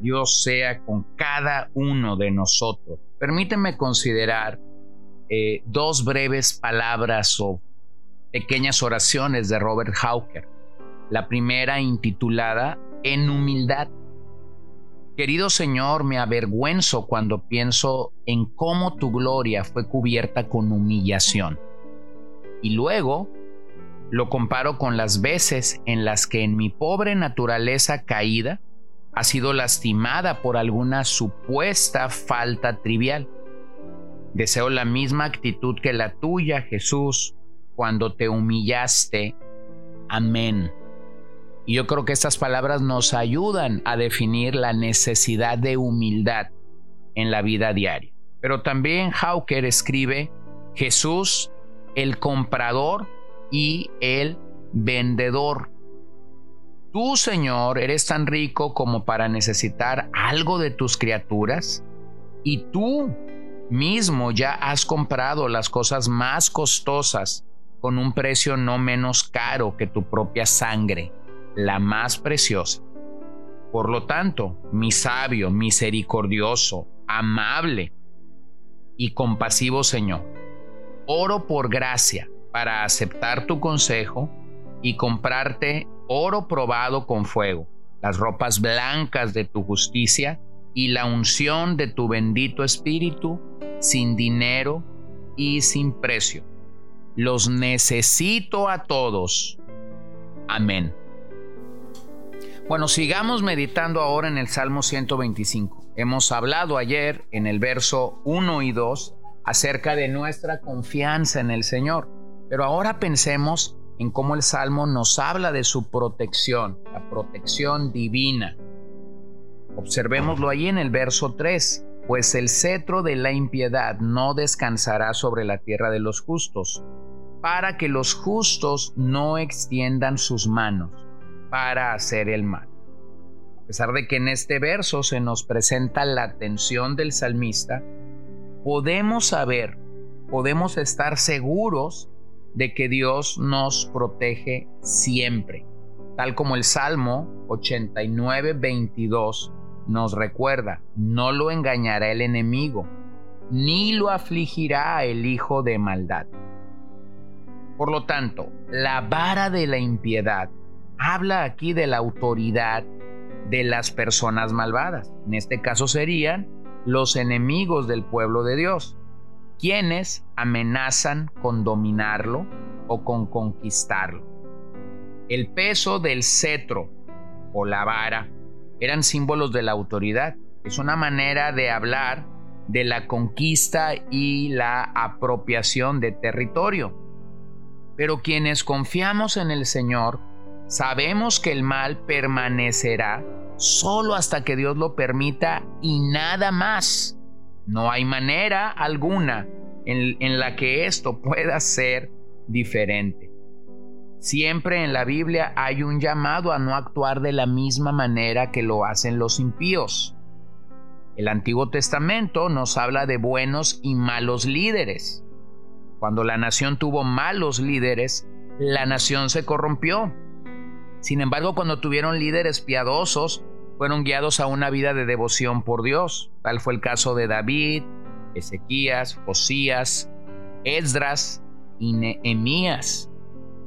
Dios sea con cada uno de nosotros. Permíteme considerar eh, dos breves palabras o pequeñas oraciones de Robert Hawker. La primera intitulada En humildad. Querido Señor, me avergüenzo cuando pienso en cómo tu gloria fue cubierta con humillación. Y luego lo comparo con las veces en las que en mi pobre naturaleza caída ha sido lastimada por alguna supuesta falta trivial. Deseo la misma actitud que la tuya, Jesús, cuando te humillaste. Amén. Y yo creo que estas palabras nos ayudan a definir la necesidad de humildad en la vida diaria. Pero también Hawker escribe, Jesús, el comprador, y el vendedor. Tú, Señor, eres tan rico como para necesitar algo de tus criaturas y tú mismo ya has comprado las cosas más costosas con un precio no menos caro que tu propia sangre, la más preciosa. Por lo tanto, mi sabio, misericordioso, amable y compasivo Señor, oro por gracia para aceptar tu consejo y comprarte oro probado con fuego, las ropas blancas de tu justicia y la unción de tu bendito espíritu sin dinero y sin precio. Los necesito a todos. Amén. Bueno, sigamos meditando ahora en el Salmo 125. Hemos hablado ayer en el verso 1 y 2 acerca de nuestra confianza en el Señor. Pero ahora pensemos en cómo el Salmo nos habla de su protección, la protección divina. Observémoslo ahí en el verso 3, pues el cetro de la impiedad no descansará sobre la tierra de los justos, para que los justos no extiendan sus manos para hacer el mal. A pesar de que en este verso se nos presenta la atención del salmista, podemos saber, podemos estar seguros de que Dios nos protege siempre, tal como el Salmo 89, 22 nos recuerda, no lo engañará el enemigo, ni lo afligirá el hijo de maldad. Por lo tanto, la vara de la impiedad habla aquí de la autoridad de las personas malvadas. En este caso serían los enemigos del pueblo de Dios quienes amenazan con dominarlo o con conquistarlo. El peso del cetro o la vara eran símbolos de la autoridad. Es una manera de hablar de la conquista y la apropiación de territorio. Pero quienes confiamos en el Señor, sabemos que el mal permanecerá solo hasta que Dios lo permita y nada más. No hay manera alguna en, la que esto pueda ser diferente. Siempre en la Biblia hay un llamado a no actuar de la misma manera que lo hacen los impíos. El Antiguo Testamento nos habla de buenos y malos líderes. Cuando la nación tuvo malos líderes, la nación se corrompió. Sin embargo, cuando tuvieron líderes piadosos, fueron guiados a una vida de devoción por Dios. Tal fue el caso de David, Ezequías, Josías, Esdras y Nehemías.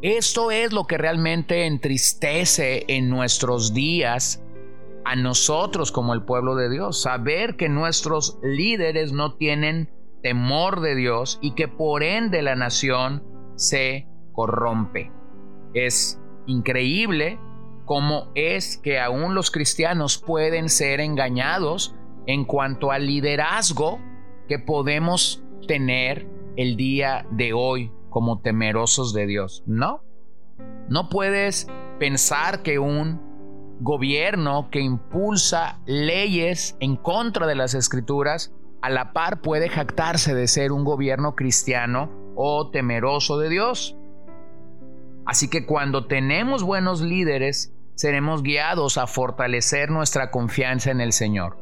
Esto es lo que realmente entristece en nuestros días a nosotros como el pueblo de Dios, saber que nuestros líderes no tienen temor de Dios y que por ende la nación se corrompe. Es increíble cómo es que aún los cristianos pueden ser engañados en cuanto al liderazgo que podemos tener el día de hoy como temerosos de Dios. No, no puedes pensar que un gobierno que impulsa leyes en contra de las escrituras a la par puede jactarse de ser un gobierno cristiano o temeroso de Dios. Así que cuando tenemos buenos líderes, seremos guiados a fortalecer nuestra confianza en el Señor.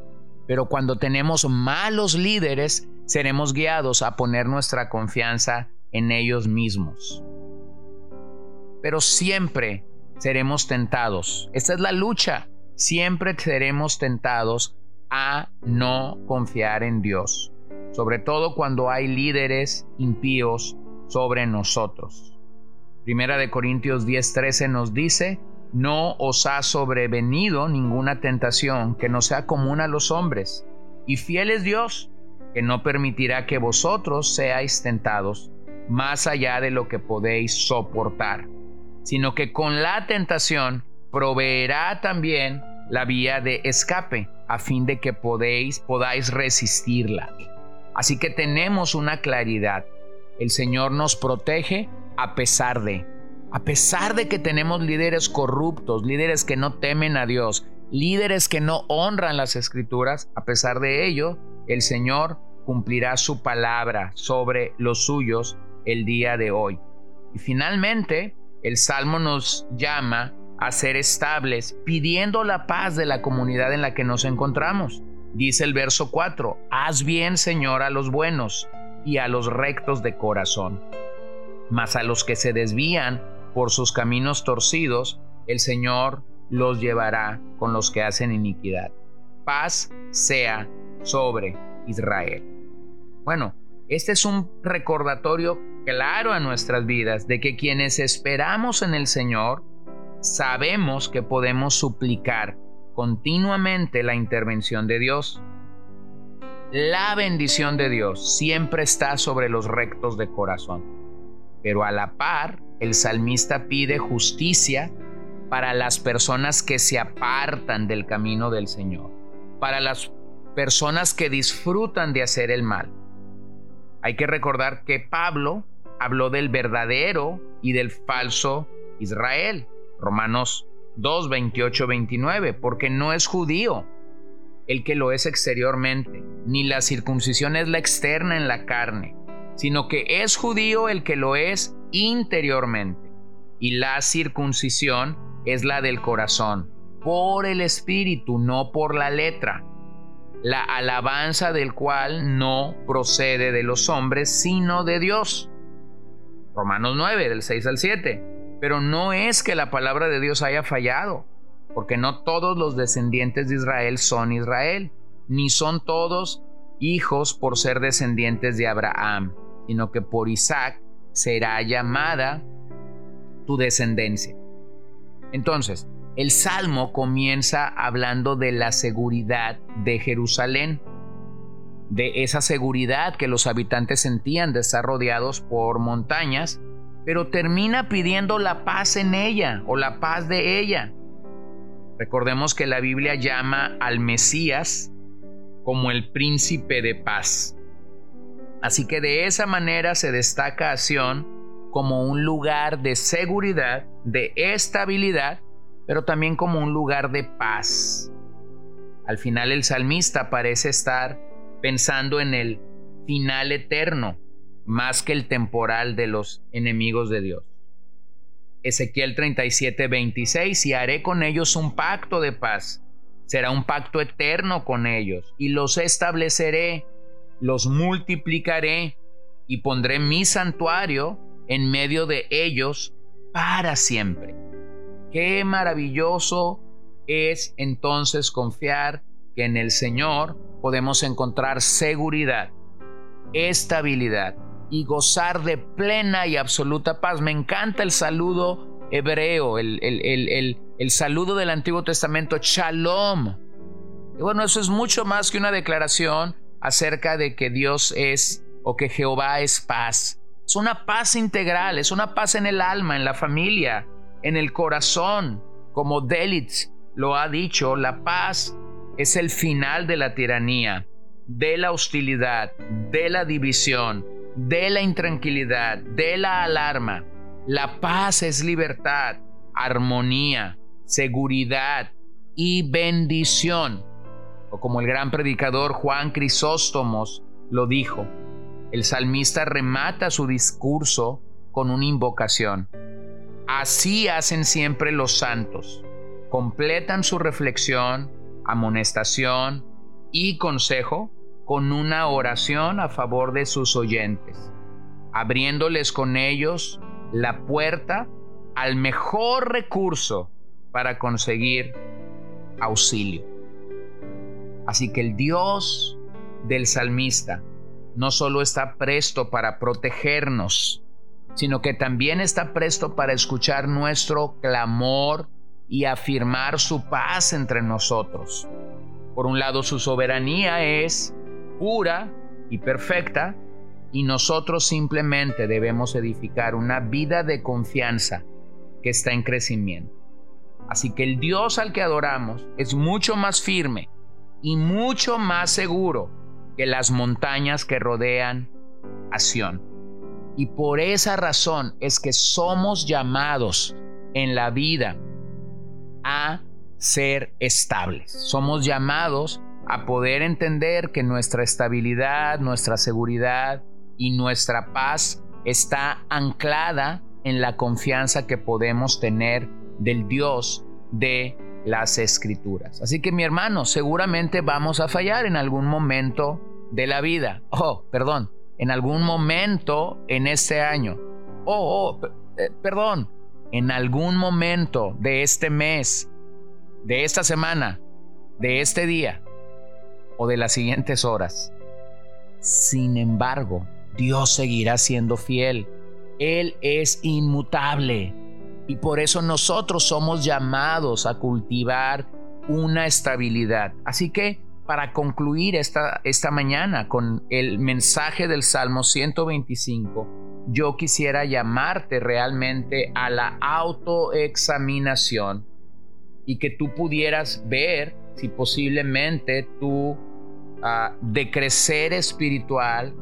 Pero cuando tenemos malos líderes, seremos guiados a poner nuestra confianza en ellos mismos. Pero siempre seremos tentados. Esta es la lucha. Siempre seremos tentados a no confiar en Dios, sobre todo cuando hay líderes impíos sobre nosotros. Primera de Corintios 10:13 nos dice, no os ha sobrevenido ninguna tentación que no sea común a los hombres, y fiel es Dios, que no permitirá que vosotros seáis tentados más allá de lo que podéis soportar, sino que con la tentación proveerá también la vía de escape, a fin de que podéis, podáis resistirla. Así que tenemos una claridad. El Señor nos protege a pesar de, a pesar de que tenemos líderes corruptos, líderes que no temen a Dios, líderes que no honran las escrituras, a pesar de ello, el Señor cumplirá su palabra sobre los suyos el día de hoy. Y finalmente, el Salmo nos llama a ser estables, pidiendo la paz de la comunidad en la que nos encontramos. Dice el verso 4, haz bien, Señor, a los buenos y a los rectos de corazón. Mas a los que se desvían por sus caminos torcidos, el Señor los llevará con los que hacen iniquidad. Paz sea sobre Israel. Bueno, este es un recordatorio claro a nuestras vidas de que quienes esperamos en el Señor, sabemos que podemos suplicar continuamente la intervención de Dios. La bendición de Dios siempre está sobre los rectos de corazón, pero a la par el salmista pide justicia para las personas que se apartan del camino del Señor, para las personas que disfrutan de hacer el mal. Hay que recordar que Pablo habló del verdadero y del falso Israel. Romanos 2, 28, 29, porque no es judío el que lo es exteriormente, ni la circuncisión es la externa en la carne, sino que es judío el que lo es interiormente, y la circuncisión es la del corazón, por el espíritu, no por la letra, la alabanza del cual no procede de los hombres, sino de Dios. Romanos 9, del 6 al 7. Pero no es que la palabra de Dios haya fallado, porque no todos los descendientes de Israel son Israel, ni son todos hijos por ser descendientes de Abraham, sino que por Isaac será llamada tu descendencia. Entonces, el Salmo comienza hablando de la seguridad de Jerusalén, de esa seguridad que los habitantes sentían de estar rodeados por montañas pero termina pidiendo la paz en ella o la paz de ella. Recordemos que la Biblia llama al Mesías como el príncipe de paz. Así que de esa manera se destaca a como un lugar de seguridad, de estabilidad, pero también como un lugar de paz. Al final el salmista parece estar pensando en el final eterno, más que el temporal de los enemigos de Dios. Ezequiel 37, 26, y haré con ellos un pacto de paz. Será un pacto eterno con ellos, y los estableceré, los multiplicaré, y pondré mi santuario en medio de ellos para siempre. Qué maravilloso es entonces confiar que en el Señor podemos encontrar seguridad, estabilidad, y gozar de plena y absoluta paz. Me encanta el saludo hebreo, el, el, saludo del Antiguo Testamento, shalom. Y bueno, eso es mucho más que una declaración acerca de que Dios es o que Jehová es paz. Es una paz integral, es una paz en el alma, en la familia, en el corazón. Como Delitz lo ha dicho, la paz es el final de la tiranía, de la hostilidad, de la división, de la intranquilidad, de la alarma. La paz es libertad, armonía, seguridad y bendición. Como el gran predicador Juan Crisóstomos lo dijo, el salmista remata su discurso con una invocación. Así hacen siempre los santos. Completan su reflexión, amonestación y consejo con una oración a favor de sus oyentes, abriéndoles con ellos la puerta al mejor recurso para conseguir auxilio. Así que el Dios del salmista no solo está presto para protegernos, sino que también está presto para escuchar nuestro clamor y afirmar su paz entre nosotros. Por un lado, su soberanía es pura y perfecta, y nosotros simplemente debemos edificar una vida de confianza que está en crecimiento. Así que el Dios al que adoramos es mucho más firme y mucho más seguro que las montañas que rodean a Sión. Y por esa razón es que somos llamados en la vida a ser estables. Somos llamados a poder entender que nuestra estabilidad, nuestra seguridad y nuestra paz está anclada en la confianza que podemos tener del Dios de las escrituras. Así que mi hermano, seguramente vamos a fallar en algún momento de la vida. Oh, perdón, en algún momento en este año. Oh, oh eh, perdón, en algún momento de este mes, de esta semana, de este día o de las siguientes horas. Sin embargo, Dios seguirá siendo fiel. Él es inmutable. Y por eso nosotros somos llamados a cultivar una estabilidad. Así que para concluir esta, esta mañana con el mensaje del Salmo 125, yo quisiera llamarte realmente a la autoexaminación y que tú pudieras ver si posiblemente tu uh, decrecer espiritual,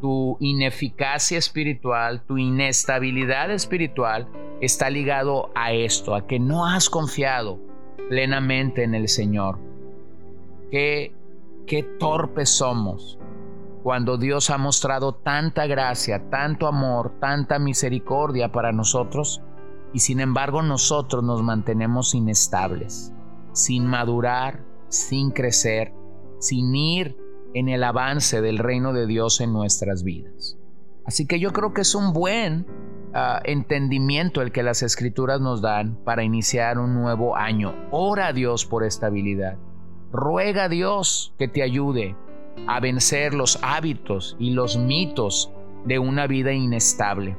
tu ineficacia espiritual, tu inestabilidad espiritual está ligado a esto, a que no has confiado plenamente en el Señor. Qué, qué torpes somos cuando Dios ha mostrado tanta gracia, tanto amor, tanta misericordia para nosotros y sin embargo nosotros nos mantenemos inestables, sin madurar, sin crecer, sin ir en el avance del reino de Dios en nuestras vidas. Así que yo creo que es un buen ah, entendimiento el que las escrituras nos dan para iniciar un nuevo año. Ora a Dios por estabilidad. Ruega a Dios que te ayude a vencer los hábitos y los mitos de una vida inestable.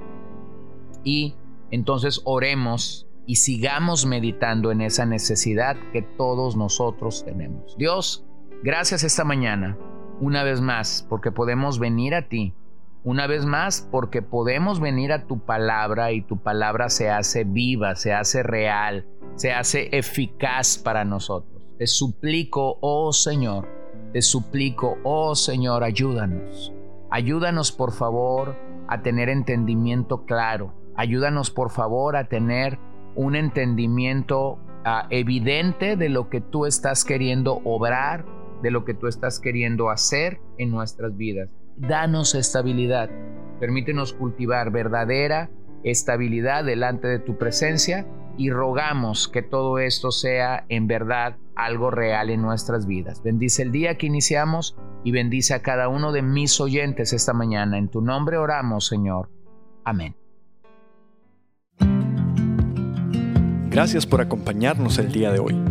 Y entonces oremos y sigamos meditando en esa necesidad que todos nosotros tenemos. Dios, gracias esta mañana una vez más, porque podemos venir a ti. Una vez más, porque podemos venir a tu palabra y tu palabra se hace viva, se hace real, se hace eficaz para nosotros. Te suplico, oh Señor, te suplico, oh Señor, ayúdanos. Ayúdanos, por favor, a tener entendimiento claro. Ayúdanos, por favor, a tener un entendimiento ah, evidente de lo que tú estás queriendo obrar de lo que tú estás queriendo hacer en nuestras vidas. Danos estabilidad. Permítenos cultivar verdadera estabilidad delante de tu presencia y rogamos que todo esto sea en verdad algo real en nuestras vidas. Bendice el día que iniciamos y bendice a cada uno de mis oyentes esta mañana. En tu nombre oramos, Señor. Amén. Gracias por acompañarnos el día de hoy.